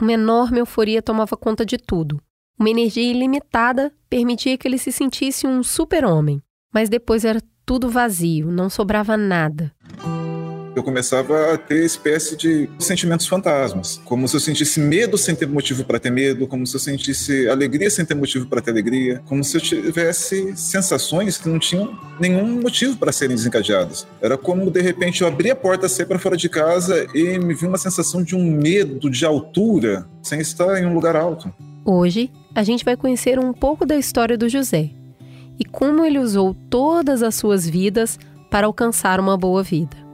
uma enorme euforia tomava conta de tudo. Uma energia ilimitada permitia que ele se sentisse um super-homem. Mas depois era tudo vazio, não sobrava nada eu começava a ter espécie de sentimentos fantasmas, como se eu sentisse medo sem ter motivo para ter medo, como se eu sentisse alegria sem ter motivo para ter alegria, como se eu tivesse sensações que não tinham nenhum motivo para serem desencadeadas. Era como de repente eu abri a porta, sair para fora de casa e me vi uma sensação de um medo de altura sem estar em um lugar alto. Hoje, a gente vai conhecer um pouco da história do José e como ele usou todas as suas vidas para alcançar uma boa vida.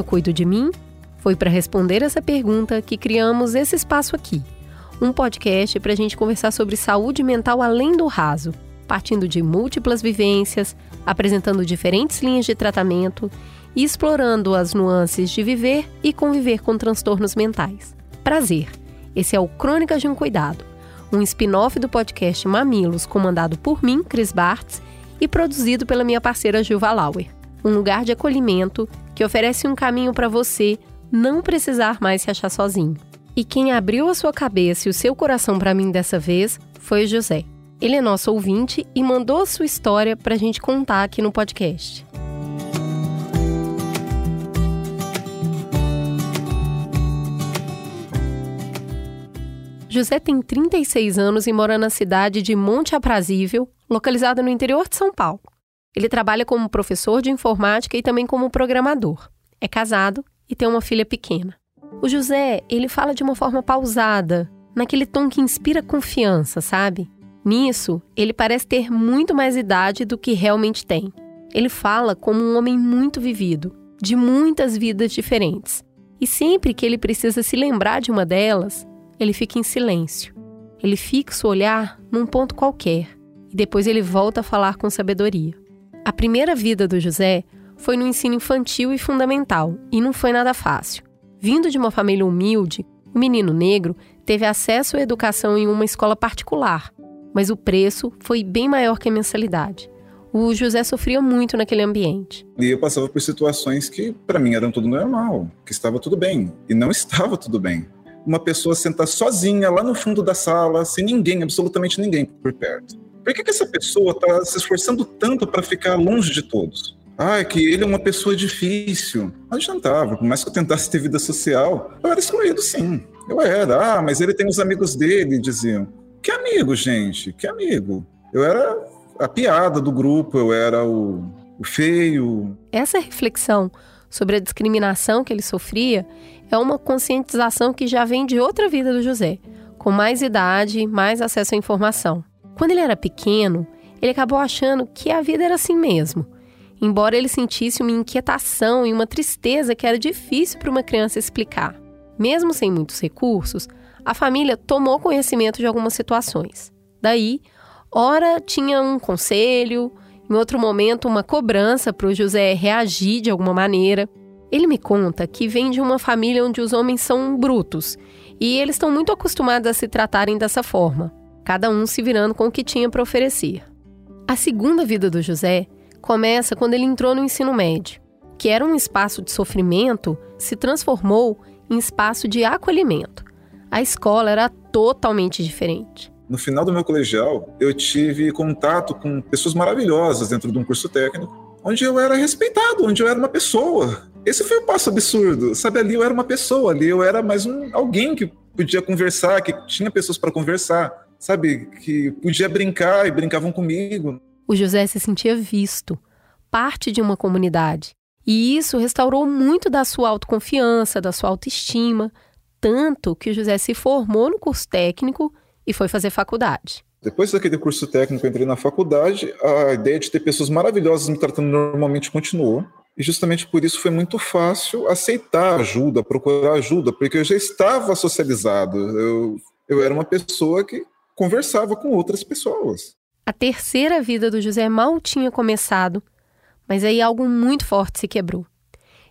Eu cuido de mim? Foi para responder essa pergunta que criamos esse espaço aqui. Um podcast para a gente conversar sobre saúde mental além do raso, partindo de múltiplas vivências, apresentando diferentes linhas de tratamento e explorando as nuances de viver e conviver com transtornos mentais. Prazer! Esse é o Crônicas de um Cuidado, um spin-off do podcast Mamilos, comandado por mim, Cris Bartz, e produzido pela minha parceira Gilva Lauer. Um lugar de acolhimento que oferece um caminho para você não precisar mais se achar sozinho. E quem abriu a sua cabeça e o seu coração para mim dessa vez foi o José. Ele é nosso ouvinte e mandou a sua história para a gente contar aqui no podcast. José tem 36 anos e mora na cidade de Monte Aprazível, localizada no interior de São Paulo. Ele trabalha como professor de informática e também como programador. É casado e tem uma filha pequena. O José, ele fala de uma forma pausada, naquele tom que inspira confiança, sabe? Nisso, ele parece ter muito mais idade do que realmente tem. Ele fala como um homem muito vivido, de muitas vidas diferentes. E sempre que ele precisa se lembrar de uma delas, ele fica em silêncio. Ele fixa o olhar num ponto qualquer e depois ele volta a falar com sabedoria. A primeira vida do José foi no ensino infantil e fundamental, e não foi nada fácil. Vindo de uma família humilde, o menino negro teve acesso à educação em uma escola particular, mas o preço foi bem maior que a mensalidade. O José sofria muito naquele ambiente. E eu passava por situações que, para mim, eram tudo normal, que estava tudo bem. E não estava tudo bem. Uma pessoa sentar sozinha lá no fundo da sala, sem ninguém, absolutamente ninguém por perto. Por que, que essa pessoa está se esforçando tanto para ficar longe de todos? Ah, é que ele é uma pessoa difícil. Não adiantava, por mais que eu tentasse ter vida social, eu era excluído sim. Eu era, ah, mas ele tem os amigos dele, diziam. Que amigo, gente? Que amigo? Eu era a piada do grupo, eu era o, o feio. Essa reflexão sobre a discriminação que ele sofria é uma conscientização que já vem de outra vida do José, com mais idade, mais acesso à informação. Quando ele era pequeno, ele acabou achando que a vida era assim mesmo. Embora ele sentisse uma inquietação e uma tristeza que era difícil para uma criança explicar. Mesmo sem muitos recursos, a família tomou conhecimento de algumas situações. Daí, ora tinha um conselho, em outro momento uma cobrança para o José reagir de alguma maneira. Ele me conta que vem de uma família onde os homens são brutos e eles estão muito acostumados a se tratarem dessa forma cada um se virando com o que tinha para oferecer. A segunda vida do José começa quando ele entrou no ensino médio, que era um espaço de sofrimento, se transformou em espaço de acolhimento. A escola era totalmente diferente. No final do meu colegial, eu tive contato com pessoas maravilhosas dentro de um curso técnico, onde eu era respeitado, onde eu era uma pessoa. Esse foi um passo absurdo. Sabe, ali eu era uma pessoa, ali eu era mais um alguém que podia conversar, que tinha pessoas para conversar sabe, que podia brincar e brincavam comigo. O José se sentia visto, parte de uma comunidade. E isso restaurou muito da sua autoconfiança, da sua autoestima, tanto que o José se formou no curso técnico e foi fazer faculdade. Depois daquele curso técnico, entrei na faculdade. A ideia de ter pessoas maravilhosas me tratando normalmente continuou. E justamente por isso foi muito fácil aceitar ajuda, procurar ajuda, porque eu já estava socializado. Eu, eu era uma pessoa que conversava com outras pessoas. A terceira vida do José mal tinha começado, mas aí algo muito forte se quebrou.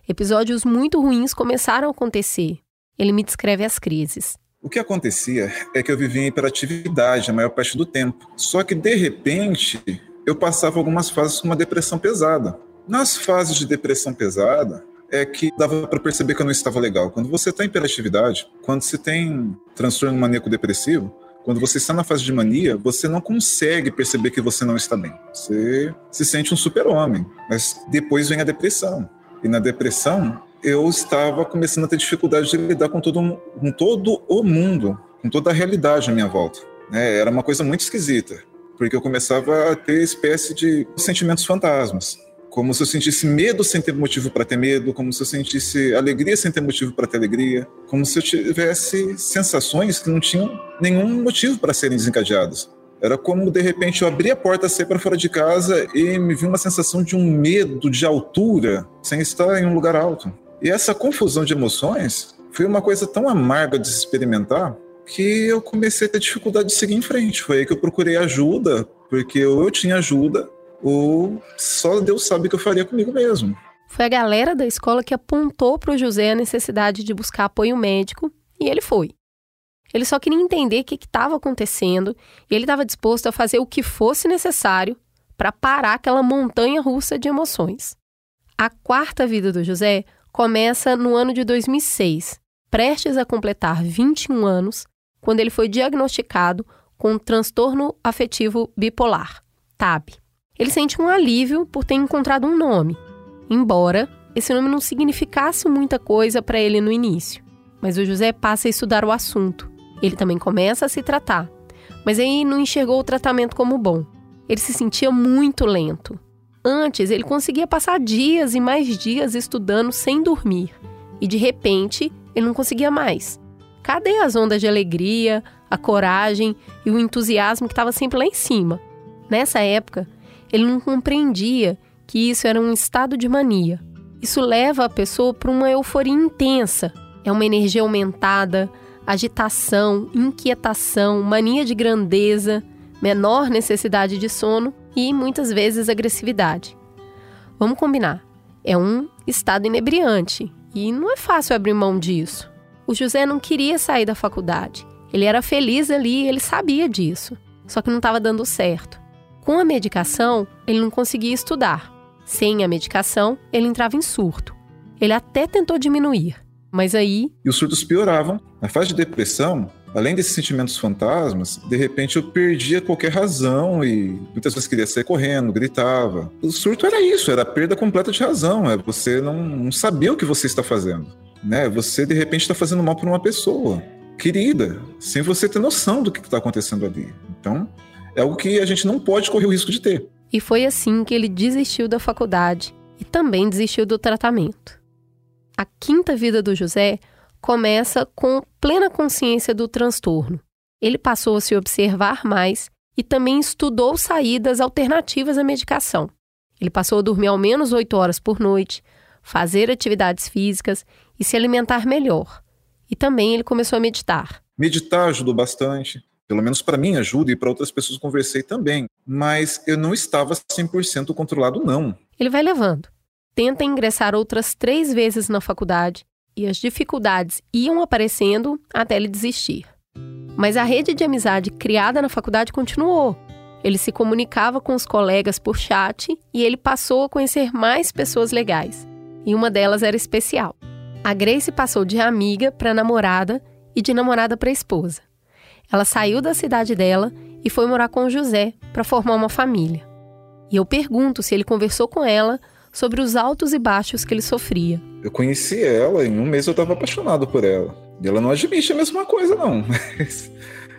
Episódios muito ruins começaram a acontecer. Ele me descreve as crises. O que acontecia é que eu vivia em hiperatividade a maior parte do tempo. Só que, de repente, eu passava algumas fases com uma depressão pesada. Nas fases de depressão pesada, é que dava para perceber que eu não estava legal. Quando você está em hiperatividade, quando você tem transtorno maníaco-depressivo, quando você está na fase de mania, você não consegue perceber que você não está bem. Você se sente um super-homem, mas depois vem a depressão. E na depressão, eu estava começando a ter dificuldade de lidar com todo, com todo o mundo, com toda a realidade à minha volta. É, era uma coisa muito esquisita, porque eu começava a ter espécie de sentimentos fantasmas como se eu sentisse medo sem ter motivo para ter medo, como se eu sentisse alegria sem ter motivo para ter alegria, como se eu tivesse sensações que não tinham nenhum motivo para serem desencadeadas. Era como de repente eu abri a porta, saí para fora de casa e me vi uma sensação de um medo de altura sem estar em um lugar alto. E essa confusão de emoções foi uma coisa tão amarga de se experimentar que eu comecei a ter dificuldade de seguir em frente. Foi aí que eu procurei ajuda, porque eu tinha ajuda ou só Deus sabe o que eu faria comigo mesmo. Foi a galera da escola que apontou para o José a necessidade de buscar apoio médico e ele foi. Ele só queria entender o que estava acontecendo e ele estava disposto a fazer o que fosse necessário para parar aquela montanha russa de emoções. A quarta vida do José começa no ano de 2006, prestes a completar 21 anos, quando ele foi diagnosticado com transtorno afetivo bipolar, TAB. Ele sente um alívio por ter encontrado um nome, embora esse nome não significasse muita coisa para ele no início. Mas o José passa a estudar o assunto. Ele também começa a se tratar, mas aí não enxergou o tratamento como bom. Ele se sentia muito lento. Antes, ele conseguia passar dias e mais dias estudando sem dormir, e de repente, ele não conseguia mais. Cadê as ondas de alegria, a coragem e o entusiasmo que estava sempre lá em cima? Nessa época, ele não compreendia que isso era um estado de mania. Isso leva a pessoa para uma euforia intensa. É uma energia aumentada, agitação, inquietação, mania de grandeza, menor necessidade de sono e muitas vezes agressividade. Vamos combinar. É um estado inebriante e não é fácil abrir mão disso. O José não queria sair da faculdade. Ele era feliz ali, ele sabia disso. Só que não estava dando certo. Com a medicação, ele não conseguia estudar. Sem a medicação, ele entrava em surto. Ele até tentou diminuir, mas aí. E os surtos pioravam. Na fase de depressão, além desses sentimentos fantasmas, de repente eu perdia qualquer razão e muitas vezes queria sair correndo, gritava. O surto era isso, era a perda completa de razão. É você não, não saber o que você está fazendo. Né? Você de repente está fazendo mal para uma pessoa querida, sem você ter noção do que está acontecendo ali. Então, é algo que a gente não pode correr o risco de ter. E foi assim que ele desistiu da faculdade e também desistiu do tratamento. A quinta vida do José começa com plena consciência do transtorno. Ele passou a se observar mais e também estudou saídas alternativas à medicação. Ele passou a dormir ao menos oito horas por noite, fazer atividades físicas e se alimentar melhor. E também ele começou a meditar. Meditar ajudou bastante pelo menos para mim ajuda e para outras pessoas conversei também, mas eu não estava 100% controlado não. Ele vai levando. Tenta ingressar outras três vezes na faculdade e as dificuldades iam aparecendo até ele desistir. Mas a rede de amizade criada na faculdade continuou. Ele se comunicava com os colegas por chat e ele passou a conhecer mais pessoas legais. E uma delas era especial. A Grace passou de amiga para namorada e de namorada para esposa. Ela saiu da cidade dela e foi morar com José para formar uma família. E eu pergunto se ele conversou com ela sobre os altos e baixos que ele sofria. Eu conheci ela, em um mês eu estava apaixonado por ela. E ela não admite a mesma coisa, não. Mas,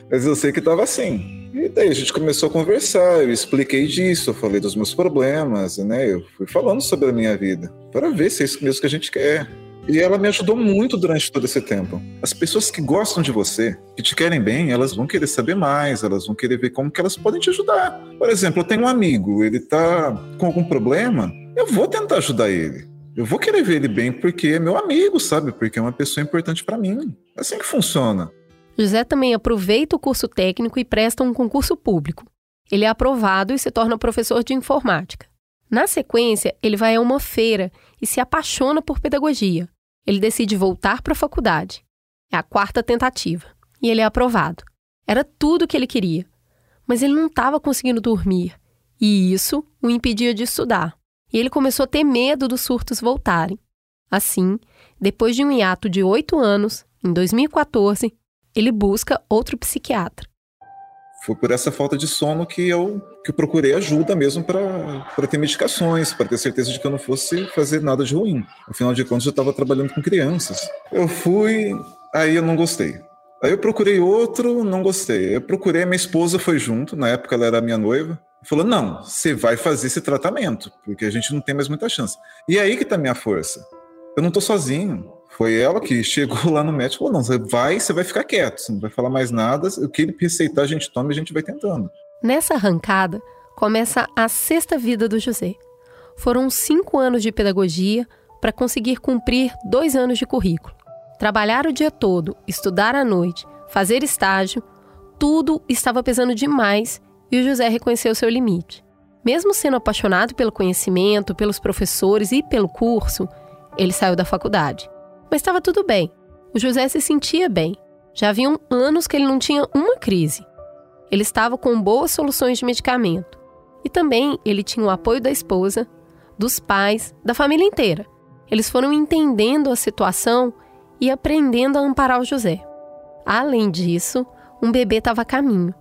mas eu sei que estava assim. E daí a gente começou a conversar, eu expliquei disso, eu falei dos meus problemas, né? Eu fui falando sobre a minha vida, para ver se é isso mesmo que a gente quer. E ela me ajudou muito durante todo esse tempo. As pessoas que gostam de você, que te querem bem, elas vão querer saber mais, elas vão querer ver como que elas podem te ajudar. Por exemplo, eu tenho um amigo, ele tá com algum problema, eu vou tentar ajudar ele. Eu vou querer ver ele bem porque é meu amigo, sabe? Porque é uma pessoa importante para mim. É assim que funciona. José também aproveita o curso técnico e presta um concurso público. Ele é aprovado e se torna professor de informática. Na sequência, ele vai a uma feira e se apaixona por pedagogia. Ele decide voltar para a faculdade. É a quarta tentativa. E ele é aprovado. Era tudo o que ele queria. Mas ele não estava conseguindo dormir. E isso o impedia de estudar. E ele começou a ter medo dos surtos voltarem. Assim, depois de um hiato de oito anos, em 2014, ele busca outro psiquiatra. Foi por essa falta de sono que eu, que eu procurei ajuda mesmo para ter medicações, para ter certeza de que eu não fosse fazer nada de ruim. Afinal de contas, eu estava trabalhando com crianças. Eu fui, aí eu não gostei. Aí eu procurei outro, não gostei. Eu procurei, minha esposa foi junto, na época ela era minha noiva. Falou: não, você vai fazer esse tratamento, porque a gente não tem mais muita chance. E é aí que está a minha força. Eu não estou sozinho. Foi ela que chegou lá no médico e falou: não, você vai, você vai ficar quieto, você não vai falar mais nada. O que ele receitar, a gente toma e a gente vai tentando. Nessa arrancada, começa a sexta vida do José. Foram cinco anos de pedagogia para conseguir cumprir dois anos de currículo. Trabalhar o dia todo, estudar à noite, fazer estágio, tudo estava pesando demais e o José reconheceu seu limite. Mesmo sendo apaixonado pelo conhecimento, pelos professores e pelo curso, ele saiu da faculdade. Mas estava tudo bem. O José se sentia bem. Já haviam anos que ele não tinha uma crise. Ele estava com boas soluções de medicamento. E também ele tinha o apoio da esposa, dos pais, da família inteira. Eles foram entendendo a situação e aprendendo a amparar o José. Além disso, um bebê estava a caminho.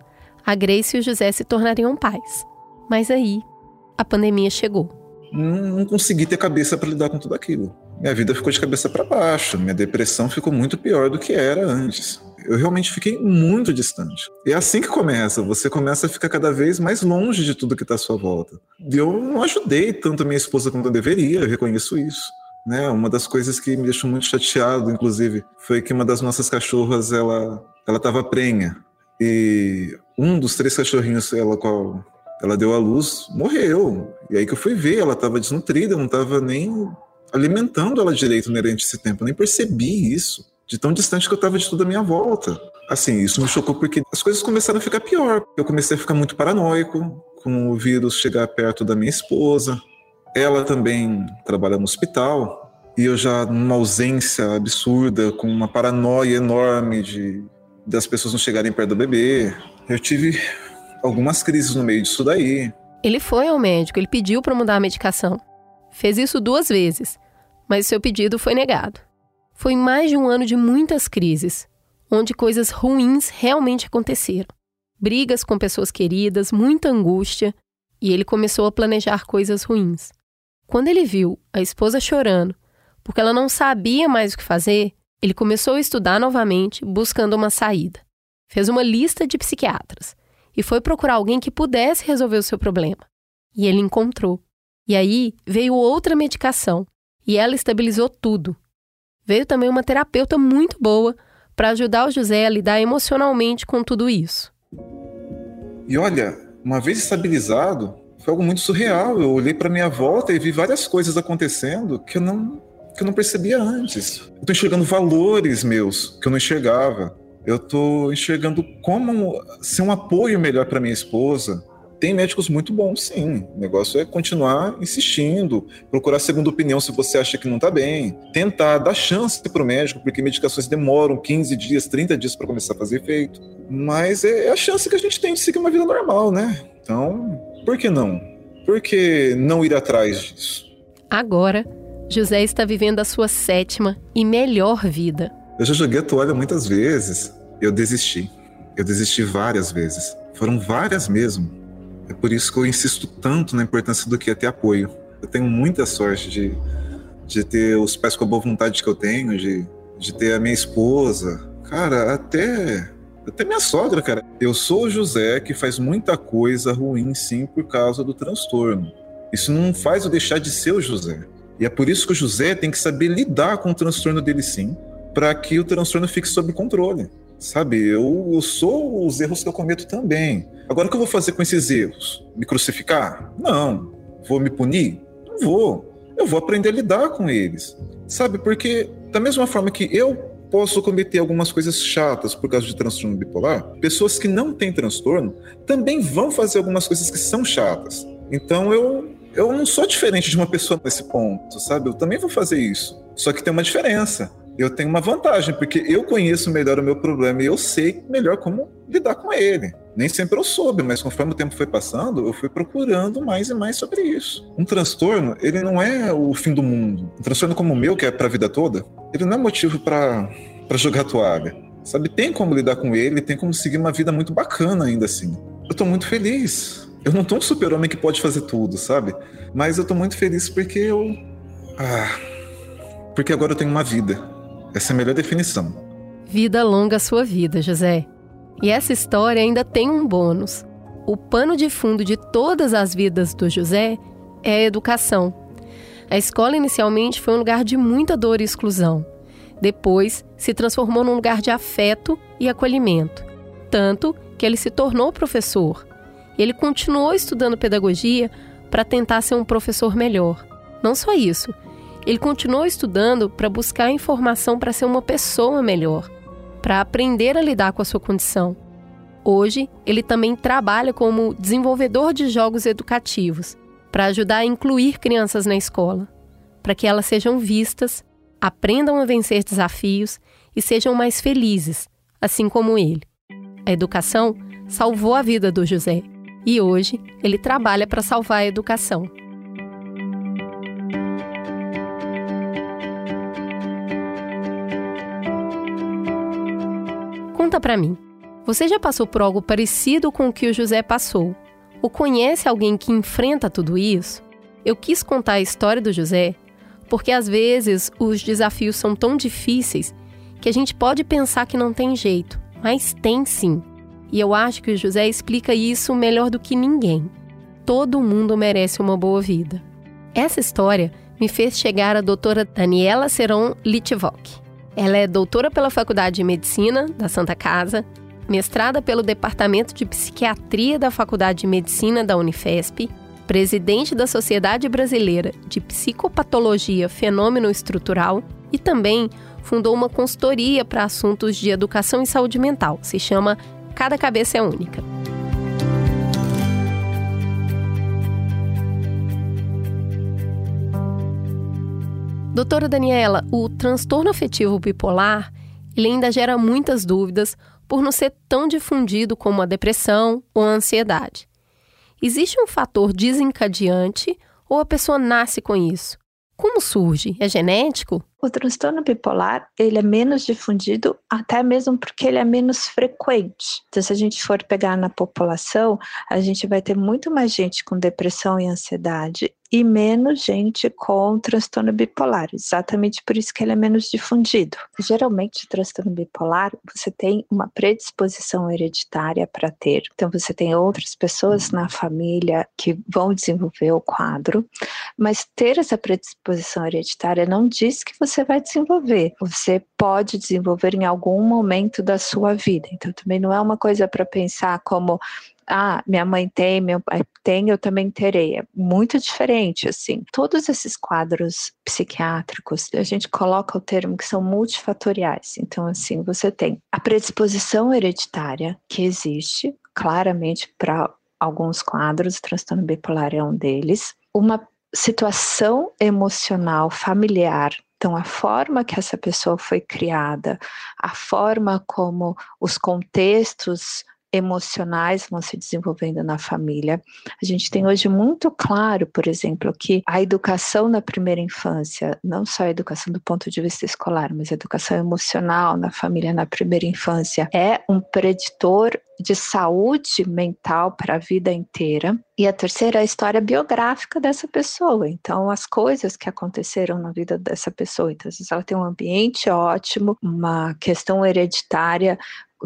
A Grace e o José se tornariam pais. Mas aí, a pandemia chegou. Não consegui ter cabeça para lidar com tudo aquilo minha vida ficou de cabeça para baixo, minha depressão ficou muito pior do que era antes. Eu realmente fiquei muito distante. E é assim que começa, você começa a ficar cada vez mais longe de tudo que está à sua volta. E eu não ajudei tanto a minha esposa quanto eu deveria, eu reconheço isso. Né? Uma das coisas que me deixou muito chateado, inclusive, foi que uma das nossas cachorras, ela ela estava prenha. E um dos três cachorrinhos, ela qual ela deu à luz, morreu. E aí que eu fui ver, ela estava desnutrida, não estava nem alimentando ela direito durante esse tempo. Eu nem percebi isso, de tão distante que eu estava de toda a minha volta. Assim, isso me chocou porque as coisas começaram a ficar pior. Eu comecei a ficar muito paranoico com o vírus chegar perto da minha esposa. Ela também trabalha no hospital e eu já numa ausência absurda, com uma paranoia enorme de das pessoas não chegarem perto do bebê. Eu tive algumas crises no meio disso daí. Ele foi ao médico, ele pediu para mudar a medicação. Fez isso duas vezes, mas seu pedido foi negado. Foi mais de um ano de muitas crises, onde coisas ruins realmente aconteceram. Brigas com pessoas queridas, muita angústia, e ele começou a planejar coisas ruins. Quando ele viu a esposa chorando, porque ela não sabia mais o que fazer, ele começou a estudar novamente, buscando uma saída. Fez uma lista de psiquiatras e foi procurar alguém que pudesse resolver o seu problema. E ele encontrou. E aí veio outra medicação e ela estabilizou tudo. Veio também uma terapeuta muito boa para ajudar o José a lidar emocionalmente com tudo isso. E olha, uma vez estabilizado, foi algo muito surreal. Eu olhei para minha volta e vi várias coisas acontecendo que eu não que eu não percebia antes. Eu tô enxergando valores meus que eu não enxergava. Eu tô enxergando como ser um apoio melhor para minha esposa, tem médicos muito bons, sim. O negócio é continuar insistindo, procurar segunda opinião se você acha que não está bem, tentar dar chance para o médico, porque medicações demoram 15 dias, 30 dias para começar a fazer efeito. Mas é a chance que a gente tem de seguir uma vida normal, né? Então, por que não? Por que não ir atrás disso? Agora, José está vivendo a sua sétima e melhor vida. Eu já joguei a toalha muitas vezes. Eu desisti. Eu desisti várias vezes. Foram várias mesmo. É por isso que eu insisto tanto na importância do que é ter apoio. Eu tenho muita sorte de, de ter os pais com a boa vontade que eu tenho, de, de ter a minha esposa. Cara, até até minha sogra, cara. Eu sou o José que faz muita coisa ruim, sim, por causa do transtorno. Isso não faz eu deixar de ser o José. E é por isso que o José tem que saber lidar com o transtorno dele, sim, para que o transtorno fique sob controle. Sabe, eu, eu sou os erros que eu cometo também. Agora, o que eu vou fazer com esses erros? Me crucificar? Não. Vou me punir? Não vou. Eu vou aprender a lidar com eles. Sabe, porque da mesma forma que eu posso cometer algumas coisas chatas por causa de transtorno bipolar, pessoas que não têm transtorno também vão fazer algumas coisas que são chatas. Então eu eu não sou diferente de uma pessoa nesse ponto, sabe? Eu também vou fazer isso. Só que tem uma diferença eu tenho uma vantagem, porque eu conheço melhor o meu problema e eu sei melhor como lidar com ele. Nem sempre eu soube, mas conforme o tempo foi passando, eu fui procurando mais e mais sobre isso. Um transtorno, ele não é o fim do mundo. Um transtorno como o meu, que é para a vida toda, ele não é motivo para jogar toalha. Sabe, tem como lidar com ele, tem como seguir uma vida muito bacana ainda assim. Eu tô muito feliz. Eu não tô um super-homem que pode fazer tudo, sabe? Mas eu tô muito feliz porque eu. Ah. Porque agora eu tenho uma vida. Essa é a melhor definição. Vida longa sua vida, José. E essa história ainda tem um bônus. O pano de fundo de todas as vidas do José é a educação. A escola inicialmente foi um lugar de muita dor e exclusão. Depois, se transformou num lugar de afeto e acolhimento. Tanto que ele se tornou professor. Ele continuou estudando pedagogia para tentar ser um professor melhor. Não só isso, ele continuou estudando para buscar informação para ser uma pessoa melhor para aprender a lidar com a sua condição. Hoje, ele também trabalha como desenvolvedor de jogos educativos para ajudar a incluir crianças na escola, para que elas sejam vistas, aprendam a vencer desafios e sejam mais felizes, assim como ele. A educação salvou a vida do José e hoje ele trabalha para salvar a educação. Conta para mim. Você já passou por algo parecido com o que o José passou? Ou conhece alguém que enfrenta tudo isso? Eu quis contar a história do José porque às vezes os desafios são tão difíceis que a gente pode pensar que não tem jeito, mas tem sim. E eu acho que o José explica isso melhor do que ninguém. Todo mundo merece uma boa vida. Essa história me fez chegar a doutora Daniela Seron Litvok. Ela é doutora pela Faculdade de Medicina da Santa Casa, mestrada pelo Departamento de Psiquiatria da Faculdade de Medicina da Unifesp, presidente da Sociedade Brasileira de Psicopatologia Fenômeno Estrutural e também fundou uma consultoria para assuntos de educação e saúde mental. Se chama Cada Cabeça é Única. Doutora Daniela, o transtorno afetivo bipolar ele ainda gera muitas dúvidas por não ser tão difundido como a depressão ou a ansiedade. Existe um fator desencadeante ou a pessoa nasce com isso? Como surge? É genético? O transtorno bipolar, ele é menos difundido, até mesmo porque ele é menos frequente. Então, se a gente for pegar na população, a gente vai ter muito mais gente com depressão e ansiedade e menos gente com transtorno bipolar, exatamente por isso que ele é menos difundido. Geralmente, transtorno bipolar, você tem uma predisposição hereditária para ter. Então, você tem outras pessoas na família que vão desenvolver o quadro, mas ter essa predisposição hereditária não diz que você vai desenvolver. Você pode desenvolver em algum momento da sua vida. Então, também não é uma coisa para pensar como ah, minha mãe tem, meu pai tem, eu também terei. É muito diferente, assim. Todos esses quadros psiquiátricos, a gente coloca o termo que são multifatoriais. Então, assim, você tem a predisposição hereditária que existe claramente para alguns quadros, o transtorno bipolar é um deles. Uma situação emocional familiar então, a forma que essa pessoa foi criada, a forma como os contextos emocionais vão se desenvolvendo na família. A gente tem hoje muito claro, por exemplo, que a educação na primeira infância, não só a educação do ponto de vista escolar, mas a educação emocional na família na primeira infância é um preditor de saúde mental para a vida inteira. E a terceira é a história biográfica dessa pessoa. Então, as coisas que aconteceram na vida dessa pessoa. Então, às vezes ela tem um ambiente ótimo, uma questão hereditária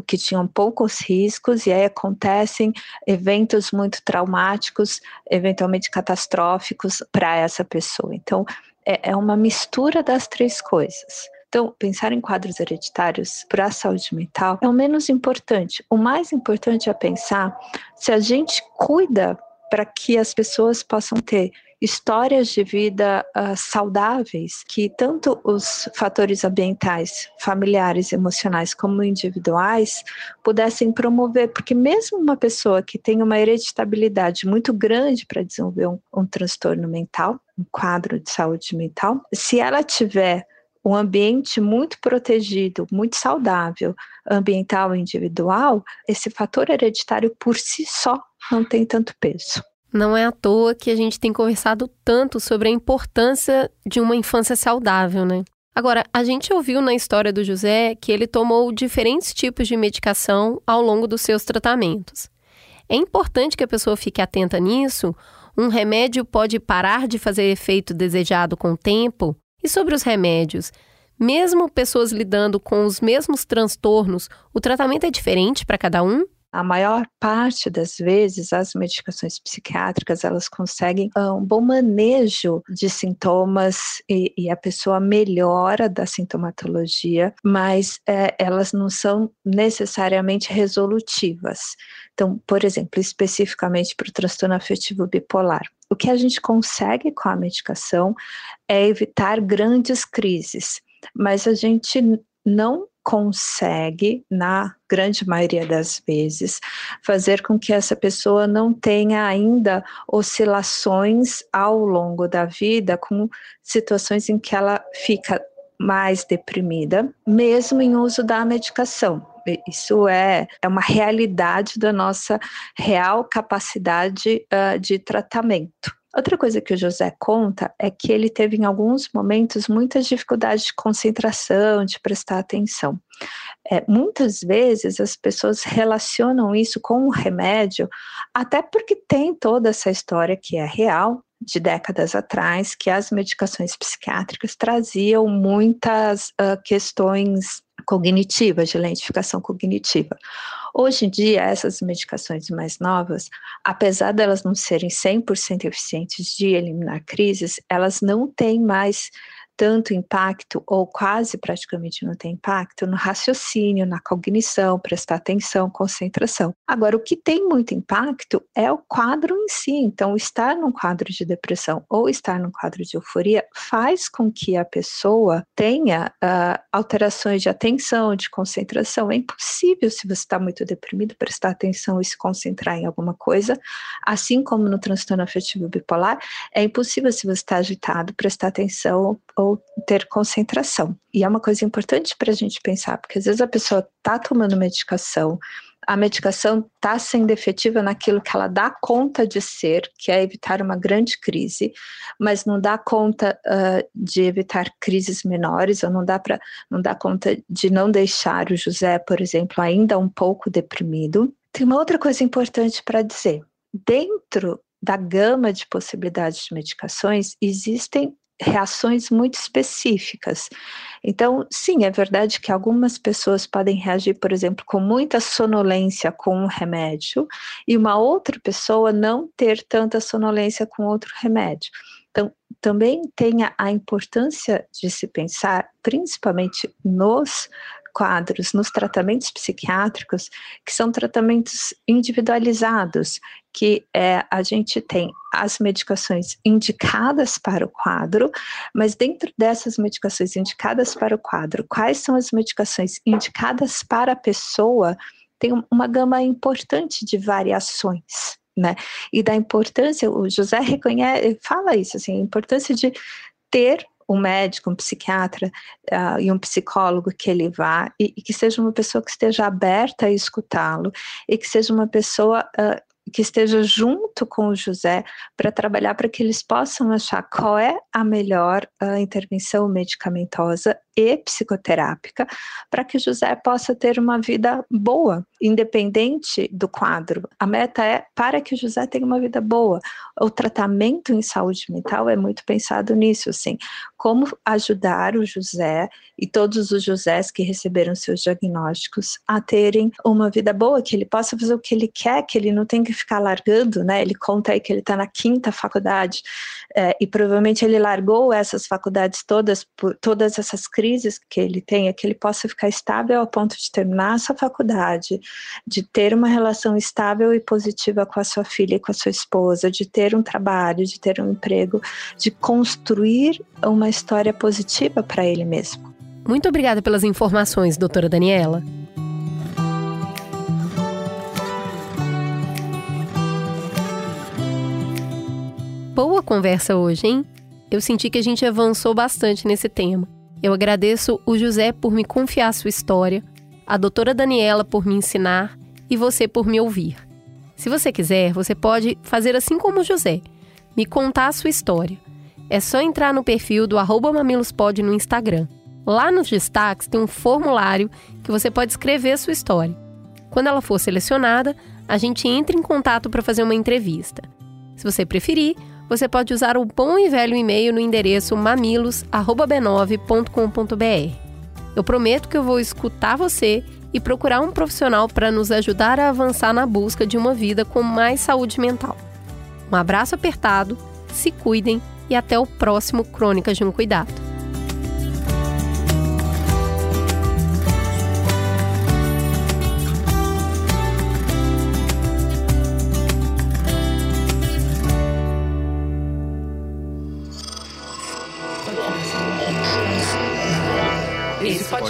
que tinham poucos riscos, e aí acontecem eventos muito traumáticos, eventualmente catastróficos para essa pessoa. Então, é, é uma mistura das três coisas. Então, pensar em quadros hereditários para a saúde mental é o menos importante. O mais importante é pensar se a gente cuida para que as pessoas possam ter histórias de vida uh, saudáveis que tanto os fatores ambientais, familiares, emocionais como individuais pudessem promover, porque mesmo uma pessoa que tem uma hereditabilidade muito grande para desenvolver um, um transtorno mental, um quadro de saúde mental, se ela tiver um ambiente muito protegido, muito saudável, ambiental e individual, esse fator hereditário por si só não tem tanto peso. Não é à toa que a gente tem conversado tanto sobre a importância de uma infância saudável, né? Agora, a gente ouviu na história do José que ele tomou diferentes tipos de medicação ao longo dos seus tratamentos. É importante que a pessoa fique atenta nisso. Um remédio pode parar de fazer efeito desejado com o tempo? E sobre os remédios? Mesmo pessoas lidando com os mesmos transtornos, o tratamento é diferente para cada um? A maior parte das vezes, as medicações psiquiátricas elas conseguem ah, um bom manejo de sintomas e, e a pessoa melhora da sintomatologia, mas é, elas não são necessariamente resolutivas. Então, por exemplo, especificamente para o transtorno afetivo bipolar, o que a gente consegue com a medicação é evitar grandes crises, mas a gente não consegue, na grande maioria das vezes, fazer com que essa pessoa não tenha ainda oscilações ao longo da vida com situações em que ela fica mais deprimida, mesmo em uso da medicação. Isso é, é uma realidade da nossa real capacidade uh, de tratamento. Outra coisa que o José conta é que ele teve em alguns momentos muitas dificuldades de concentração, de prestar atenção. É, muitas vezes as pessoas relacionam isso com o remédio, até porque tem toda essa história que é real, de décadas atrás, que as medicações psiquiátricas traziam muitas uh, questões cognitivas, de lentificação cognitiva. Hoje em dia, essas medicações mais novas, apesar delas não serem 100% eficientes de eliminar crises, elas não têm mais tanto impacto, ou quase praticamente não tem impacto, no raciocínio, na cognição, prestar atenção, concentração. Agora, o que tem muito impacto é o quadro em si. Então, estar num quadro de depressão ou estar num quadro de euforia faz com que a pessoa tenha uh, alterações de atenção, de concentração. É impossível, se você está muito deprimido, prestar atenção e se concentrar em alguma coisa. Assim como no transtorno afetivo bipolar, é impossível, se você está agitado, prestar atenção ou ter concentração. E é uma coisa importante para a gente pensar, porque às vezes a pessoa está tomando medicação, a medicação está sendo efetiva naquilo que ela dá conta de ser, que é evitar uma grande crise, mas não dá conta uh, de evitar crises menores, ou não dá para não dá conta de não deixar o José, por exemplo, ainda um pouco deprimido. Tem uma outra coisa importante para dizer. Dentro da gama de possibilidades de medicações, existem reações muito específicas. Então, sim, é verdade que algumas pessoas podem reagir, por exemplo, com muita sonolência com um remédio e uma outra pessoa não ter tanta sonolência com outro remédio. Então, também tem a importância de se pensar, principalmente nos quadros nos tratamentos psiquiátricos, que são tratamentos individualizados, que é, a gente tem as medicações indicadas para o quadro, mas dentro dessas medicações indicadas para o quadro, quais são as medicações indicadas para a pessoa? Tem uma gama importante de variações. Né? E da importância, o José reconhece, fala isso, assim, a importância de ter um médico, um psiquiatra uh, e um psicólogo que ele vá e, e, que seja uma pessoa que esteja aberta a escutá-lo e que seja uma pessoa uh, que esteja junto com o José para trabalhar para que eles possam achar qual é a melhor uh, intervenção medicamentosa e psicoterápica para que José possa ter uma vida boa, independente do quadro. A meta é para que José tenha uma vida boa. O tratamento em saúde mental é muito pensado nisso, assim, como ajudar o José e todos os Josés que receberam seus diagnósticos a terem uma vida boa, que ele possa fazer o que ele quer, que ele não tem que ficar largando, né? Ele conta aí que ele está na quinta faculdade é, e provavelmente ele largou essas faculdades todas por todas essas crises que ele tenha, que ele possa ficar estável ao ponto de terminar a sua faculdade, de ter uma relação estável e positiva com a sua filha e com a sua esposa, de ter um trabalho, de ter um emprego, de construir uma história positiva para ele mesmo. Muito obrigada pelas informações, doutora Daniela. Conversa hoje, hein? Eu senti que a gente avançou bastante nesse tema. Eu agradeço o José por me confiar sua história, a doutora Daniela por me ensinar e você por me ouvir. Se você quiser, você pode fazer assim como o José, me contar a sua história. É só entrar no perfil do arroba mamilospod no Instagram. Lá nos destaques tem um formulário que você pode escrever a sua história. Quando ela for selecionada, a gente entra em contato para fazer uma entrevista. Se você preferir, você pode usar o bom e velho e-mail no endereço mamilos@b9.com.br. Eu prometo que eu vou escutar você e procurar um profissional para nos ajudar a avançar na busca de uma vida com mais saúde mental. Um abraço apertado, se cuidem e até o próximo Crônicas de um Cuidado.